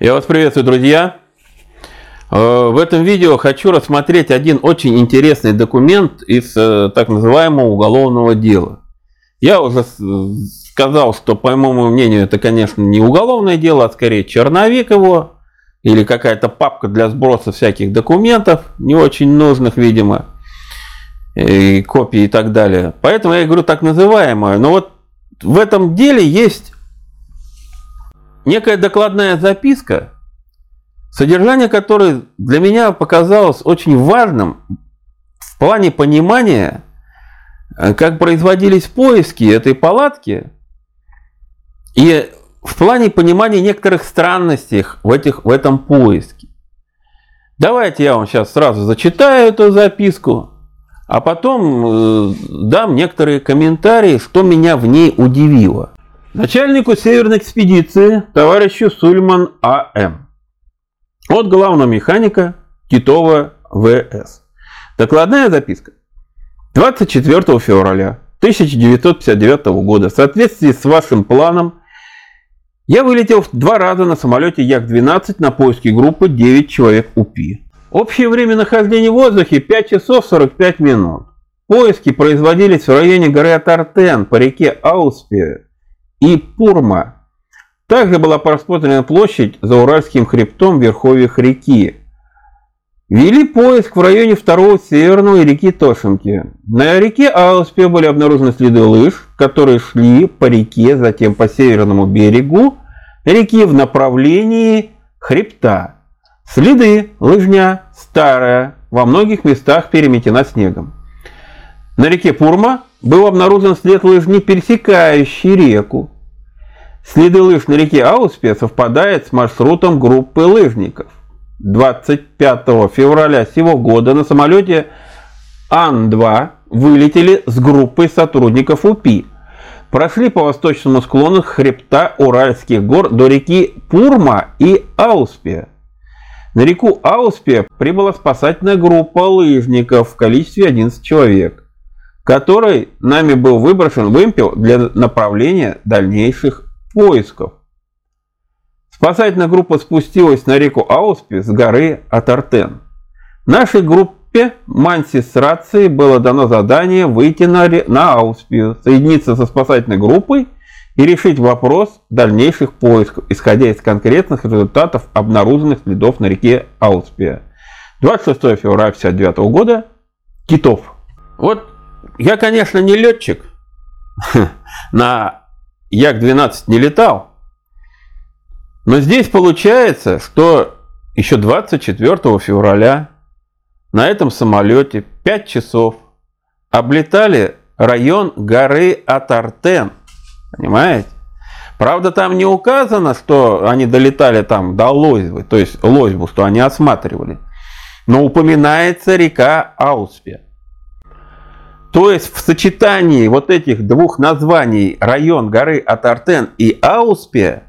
Я вас приветствую, друзья. Э, в этом видео хочу рассмотреть один очень интересный документ из э, так называемого уголовного дела. Я уже сказал, что, по моему мнению, это, конечно, не уголовное дело, а скорее черновик его, или какая-то папка для сброса всяких документов, не очень нужных, видимо, и копии и так далее. Поэтому я говорю так называемое. Но вот в этом деле есть некая докладная записка, содержание которой для меня показалось очень важным в плане понимания, э, как производились поиски этой палатки, и в плане понимания некоторых странностей в, этих, в этом поиске. Давайте я вам сейчас сразу зачитаю эту записку, а потом э, дам некоторые комментарии, что меня в ней удивило. Начальнику Северной экспедиции товарищу Сульман А.М. От главного механика Титова В.С. Докладная записка. 24 февраля 1959 года в соответствии с вашим планом я вылетел два раза на самолете Як-12 на поиски группы 9 человек УПИ. Общее время нахождения в воздухе 5 часов 45 минут. Поиски производились в районе горы Атартен по реке Ауспе и Пурма. Также была просмотрена площадь за Уральским хребтом в верховьях реки. Вели поиск в районе второго северного реки Тошинки. На реке Ауспе были обнаружены следы лыж, которые шли по реке, затем по северному берегу реки в направлении хребта. Следы лыжня старая, во многих местах переметена снегом. На реке Пурма был обнаружен след лыжни, пересекающий реку. Следы лыж на реке Ауспе совпадают с маршрутом группы лыжников. 25 февраля сего года на самолете Ан-2 вылетели с группой сотрудников УПИ. Прошли по восточному склону хребта Уральских гор до реки Пурма и Ауспе. На реку Ауспе прибыла спасательная группа лыжников в количестве 11 человек которой нами был выброшен вымпел для направления дальнейших поисков. Спасательная группа спустилась на реку Ауспи с горы Атартен. Нашей группе Манси с рацией было дано задание выйти на, на Ауспию, соединиться со спасательной группой и решить вопрос дальнейших поисков, исходя из конкретных результатов обнаруженных следов на реке Ауспия. 26 февраля 1959 года. Китов. Вот я, конечно, не летчик, на Як-12 не летал, но здесь получается, что еще 24 февраля на этом самолете 5 часов облетали район горы Атартен. Понимаете? Правда, там не указано, что они долетали там до Лозьвы, то есть Лозьву, что они осматривали. Но упоминается река Ауспия. То есть в сочетании вот этих двух названий район горы Атартен и Ауспе,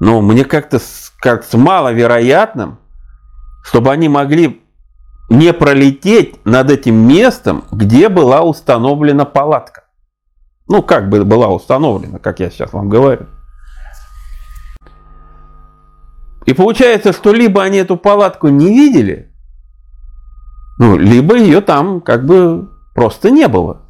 ну, мне как-то кажется маловероятным, чтобы они могли не пролететь над этим местом, где была установлена палатка. Ну, как бы была установлена, как я сейчас вам говорю. И получается, что либо они эту палатку не видели, ну, либо ее там как бы просто не было.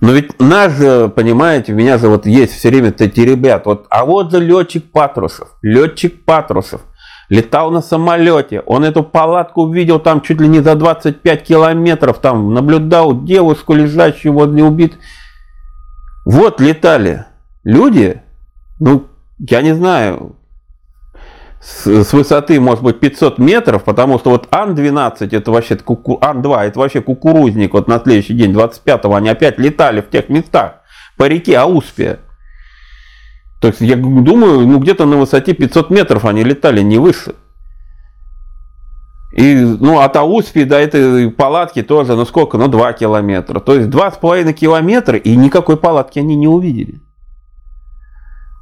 Но ведь нас же, понимаете, у меня же вот есть все время эти ребят. Вот, а вот же летчик Патрушев. Летчик Патрушев летал на самолете. Он эту палатку увидел там чуть ли не за 25 километров. Там наблюдал девушку, лежащую возле убит. Вот летали люди. Ну, я не знаю, с, высоты, может быть, 500 метров, потому что вот Ан-12, это вообще, куку, Ан-2, это вообще кукурузник, вот на следующий день, 25-го, они опять летали в тех местах, по реке Ауспия. То есть, я думаю, ну где-то на высоте 500 метров они летали, не выше. И, ну, от Ауспи до этой палатки тоже, ну сколько, ну 2 километра. То есть 2,5 километра, и никакой палатки они не увидели.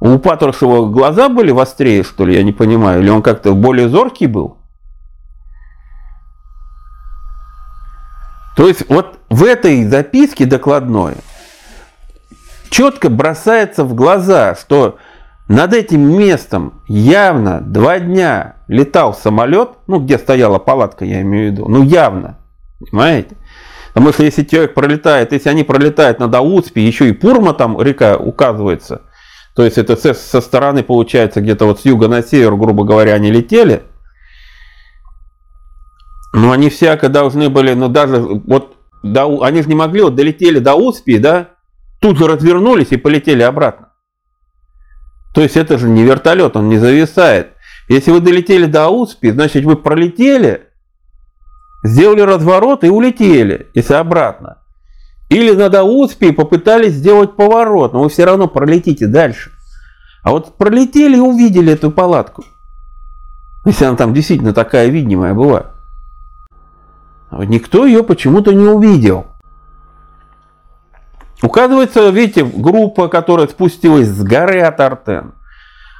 У Патрушева глаза были вострее, что ли, я не понимаю, или он как-то более зоркий был? То есть вот в этой записке докладной четко бросается в глаза, что над этим местом явно два дня летал самолет, ну, где стояла палатка, я имею в виду, ну, явно, понимаете? Потому что если человек пролетает, если они пролетают над Ауцпи, еще и Пурма там река указывается, то есть это со стороны получается где-то вот с юга на север, грубо говоря, они летели, но они всяко должны были, ну даже вот, до, они же не могли, вот долетели до Успи, да, тут же развернулись и полетели обратно. То есть это же не вертолет, он не зависает. Если вы долетели до Успи, значит вы пролетели, сделали разворот и улетели, если обратно. Или на Даутспе попытались сделать поворот, но вы все равно пролетите дальше. А вот пролетели и увидели эту палатку. Если она там действительно такая видимая была. Никто ее почему-то не увидел. Указывается, видите, группа, которая спустилась с горы от Артен.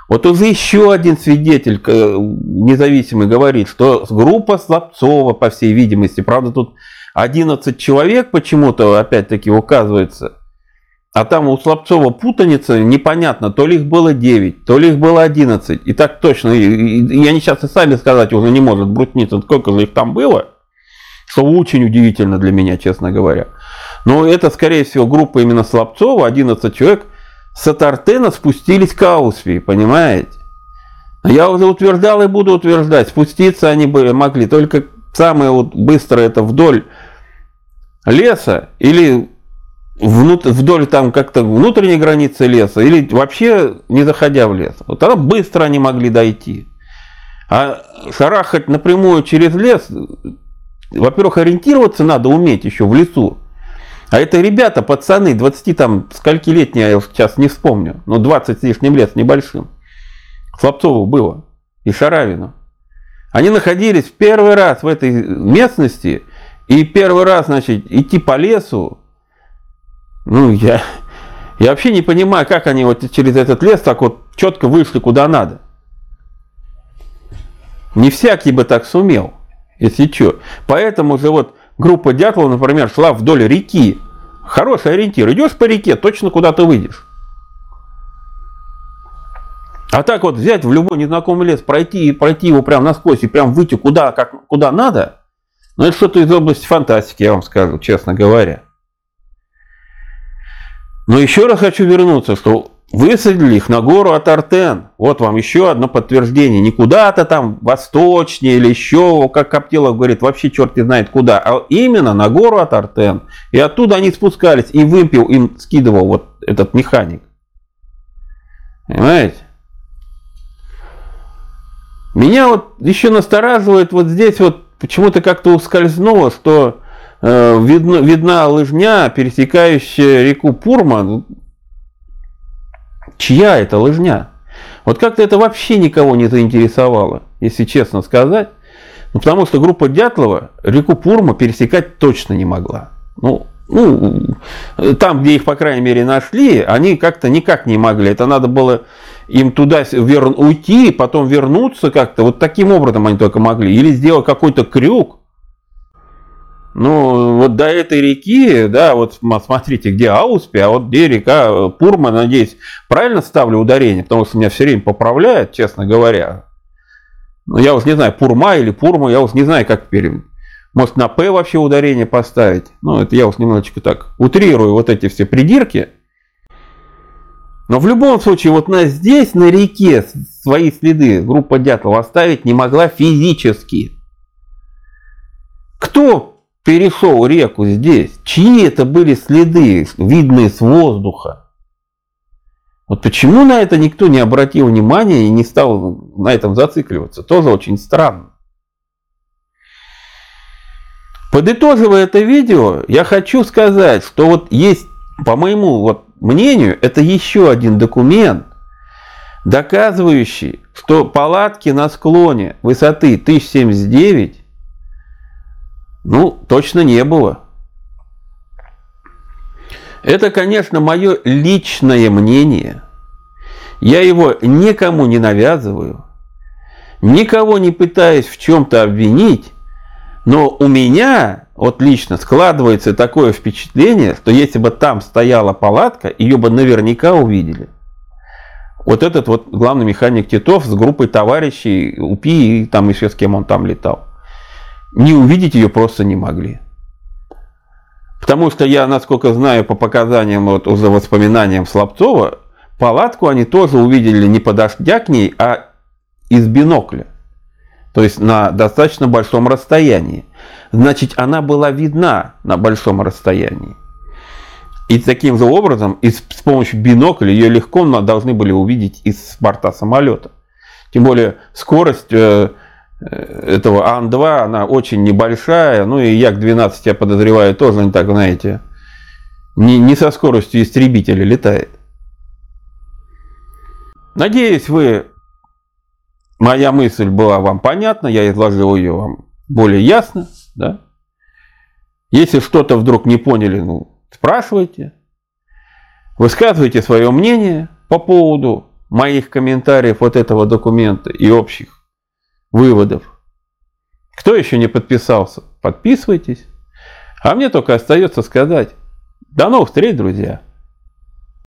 Вот уже еще один свидетель независимый говорит, что группа Слабцова, по всей видимости, правда тут 11 человек почему-то опять-таки указывается, а там у Слабцова путаница, непонятно, то ли их было 9, то ли их было 11. И так точно, и они сейчас и сами сказать уже не может брутница, сколько же их там было, что очень удивительно для меня, честно говоря. Но это, скорее всего, группа именно Слабцова, 11 человек, с Атартена спустились к Аусфи, понимаете? Я уже утверждал и буду утверждать, спуститься они были, могли только самое вот быстрое это вдоль леса или вдоль там как-то внутренней границы леса или вообще не заходя в лес. Вот тогда быстро они могли дойти. А шарахать напрямую через лес, во-первых, ориентироваться надо уметь еще в лесу. А это ребята, пацаны, 20 там, скольки летние, я сейчас не вспомню, но 20 с лишним лет, небольшим. Слабцову было и Шаравину. Они находились в первый раз в этой местности, и первый раз, значит, идти по лесу, ну, я, я вообще не понимаю, как они вот через этот лес так вот четко вышли куда надо. Не всякий бы так сумел, если что. Поэтому же вот группа Дятлова, например, шла вдоль реки. Хороший ориентир. Идешь по реке, точно куда ты выйдешь. А так вот взять в любой незнакомый лес, пройти и пройти его прямо насквозь и прям выйти куда, как, куда надо, ну это что-то из области фантастики, я вам скажу, честно говоря. Но еще раз хочу вернуться, что высадили их на гору Атартен. Вот вам еще одно подтверждение. Не куда-то там восточнее или еще, как Коптелов говорит, вообще черт не знает куда, а именно на гору Атартен. И оттуда они спускались, и выпил им скидывал вот этот механик. Понимаете? Меня вот еще настораживает вот здесь вот почему-то как-то ускользнуло, что э, видно, видна лыжня, пересекающая реку Пурма. Чья это лыжня? Вот как-то это вообще никого не заинтересовало, если честно сказать. Ну, потому что группа Дятлова реку Пурма пересекать точно не могла. Ну, ну, там, где их, по крайней мере, нашли, они как-то никак не могли. Это надо было им туда вер... уйти, потом вернуться как-то. Вот таким образом они только могли. Или сделать какой-то крюк. Ну, вот до этой реки, да, вот смотрите, где Ауспи, а вот где река Пурма, надеюсь, правильно ставлю ударение, потому что меня все время поправляют, честно говоря. Ну, я уж не знаю, Пурма или Пурма, я уж не знаю, как теперь. Может, на П вообще ударение поставить. Ну, это я уж немножечко так утрирую вот эти все придирки. Но в любом случае, вот на здесь, на реке, свои следы группа Дятлова оставить не могла физически. Кто перешел реку здесь? Чьи это были следы, видные с воздуха? Вот почему на это никто не обратил внимания и не стал на этом зацикливаться? Тоже очень странно. Подытоживая это видео, я хочу сказать, что вот есть, по моему вот мнению, это еще один документ, доказывающий, что палатки на склоне высоты 1079, ну, точно не было. Это, конечно, мое личное мнение. Я его никому не навязываю, никого не пытаюсь в чем-то обвинить, но у меня вот лично складывается такое впечатление, что если бы там стояла палатка, ее бы наверняка увидели. вот этот вот главный механик Титов с группой товарищей УПИ и там еще с кем он там летал. Не увидеть ее просто не могли. Потому что я, насколько знаю, по показаниям, вот уже воспоминаниям Слабцова, палатку они тоже увидели не подождя к ней, а из бинокля. То есть на достаточно большом расстоянии. Значит, она была видна на большом расстоянии. И таким же образом, и с, помощью бинокля ее легко должны были увидеть из борта самолета. Тем более скорость э, э, этого Ан-2, она очень небольшая. Ну и Як-12, я подозреваю, тоже не так, знаете, не, не со скоростью истребителя летает. Надеюсь, вы моя мысль была вам понятна, я изложил ее вам более ясно. Да? Если что-то вдруг не поняли, ну, спрашивайте. Высказывайте свое мнение по поводу моих комментариев вот этого документа и общих выводов. Кто еще не подписался, подписывайтесь. А мне только остается сказать, до новых встреч, друзья!